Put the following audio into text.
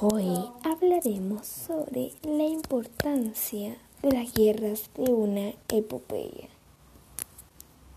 Hoy hablaremos sobre la importancia de las guerras de una epopeya.